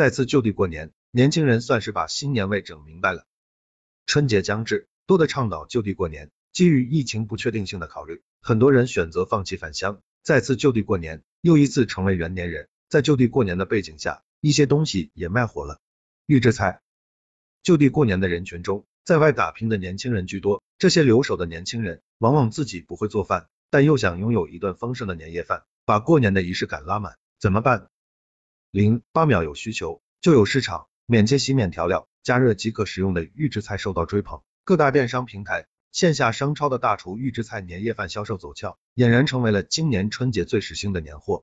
再次就地过年，年轻人算是把新年味整明白了。春节将至，多的倡导就地过年。基于疫情不确定性的考虑，很多人选择放弃返乡，再次就地过年，又一次成为元年人。在就地过年的背景下，一些东西也卖火了。预制菜。就地过年的人群中，在外打拼的年轻人居多。这些留守的年轻人，往往自己不会做饭，但又想拥有一顿丰盛的年夜饭，把过年的仪式感拉满，怎么办？零八秒有需求就有市场，免切洗免调料，加热即可食用的预制菜受到追捧。各大电商平台、线下商超的大厨预制菜年夜饭销售走俏，俨然成为了今年春节最时兴的年货。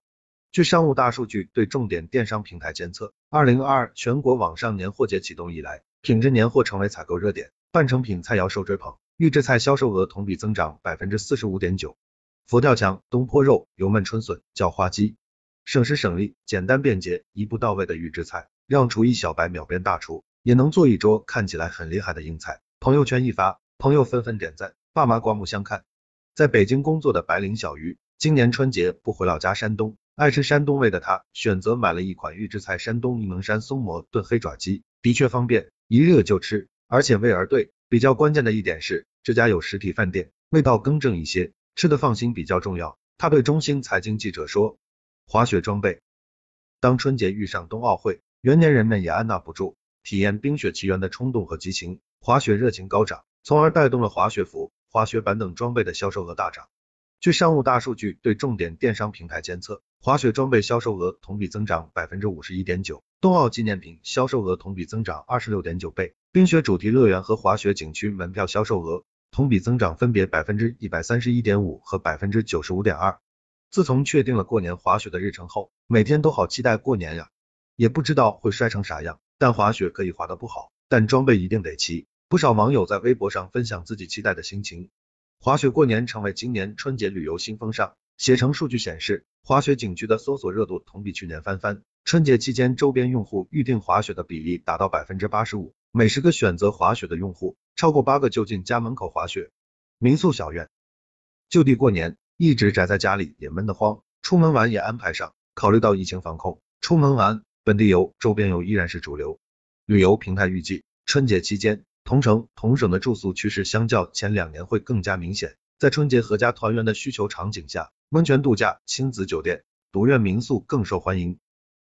据商务大数据对重点电商平台监测，二零二二全国网上年货节启动以来，品质年货成为采购热点，半成品菜肴受追捧，预制菜销售额同比增长百分之四十五点九。佛跳墙、东坡肉、油焖春笋、叫花鸡。省时省力、简单便捷、一步到位的预制菜，让厨艺小白秒变大厨，也能做一桌看起来很厉害的硬菜。朋友圈一发，朋友纷纷点赞，爸妈刮目相看。在北京工作的白领小鱼，今年春节不回老家山东，爱吃山东味的他，选择买了一款预制菜山东沂蒙山松蘑炖黑爪鸡，的确方便，一热就吃，而且味儿对。比较关键的一点是，这家有实体饭店，味道更正一些，吃的放心比较重要。他对中兴财经记者说。滑雪装备，当春节遇上冬奥会，元年人们也按捺不住体验冰雪奇缘的冲动和激情，滑雪热情高涨，从而带动了滑雪服、滑雪板等装备的销售额大涨。据商务大数据对重点电商平台监测，滑雪装备销售额同比增长百分之五十一点九，冬奥纪念品销售额同比增长二十六点九倍，冰雪主题乐园和滑雪景区门票销售额同比增长分别百分之一百三十一点五和百分之九十五点二。自从确定了过年滑雪的日程后，每天都好期待过年呀，也不知道会摔成啥样。但滑雪可以滑得不好，但装备一定得齐。不少网友在微博上分享自己期待的心情。滑雪过年成为今年春节旅游新风尚。携程数据显示，滑雪景区的搜索热度同比去年翻番。春节期间，周边用户预定滑雪的比例达到百分之八十五，每十个选择滑雪的用户，超过八个就近家门口滑雪。民宿小院，就地过年。一直宅在家里也闷得慌，出门玩也安排上。考虑到疫情防控，出门玩本地游、周边游依然是主流。旅游平台预计，春节期间同城同省的住宿趋势相较前两年会更加明显。在春节合家团圆的需求场景下，温泉度假、亲子酒店、独院民宿更受欢迎。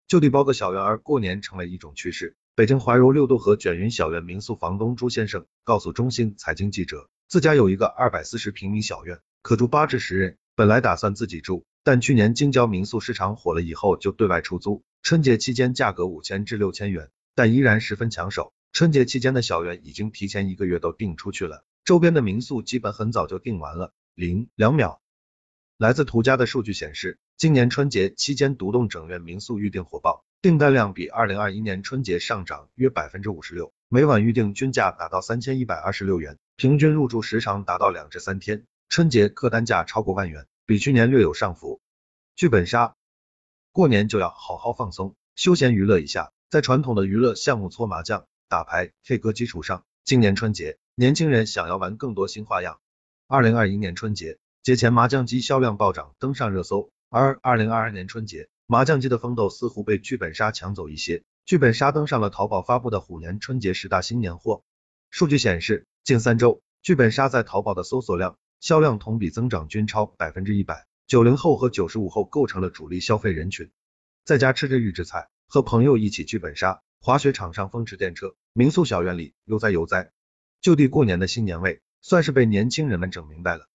就地包个小院儿过年成为一种趋势。北京怀柔六渡河卷云小院民宿房东朱先生告诉中新财经记者，自家有一个二百四十平米小院，可住八至十人。本来打算自己住，但去年京郊民宿市场火了以后，就对外出租。春节期间价格五千至六千元，但依然十分抢手。春节期间的小院已经提前一个月都订出去了，周边的民宿基本很早就订完了。零两秒，来自途家的数据显示，今年春节期间独栋整院民宿预订火爆，订单量比二零二一年春节上涨约百分之五十六，每晚预订均价达到三千一百二十六元，平均入住时长达到两至三天。春节客单价超过万元，比去年略有上浮。剧本杀，过年就要好好放松，休闲娱乐一下。在传统的娱乐项目搓麻将、打牌、K 歌基础上，今年春节，年轻人想要玩更多新花样。二零二一年春节节前麻将机销量暴涨，登上热搜。而二零二二年春节，麻将机的风头似乎被剧本杀抢走一些，剧本杀登上了淘宝发布的虎年春节十大新年货。数据显示，近三周，剧本杀在淘宝的搜索量。销量同比增长均超百分之一百，九零后和九十五后构成了主力消费人群。在家吃着预制菜，和朋友一起剧本杀，滑雪场上风驰电掣，民宿小院里悠哉悠哉，就地过年的新年味，算是被年轻人们整明白了。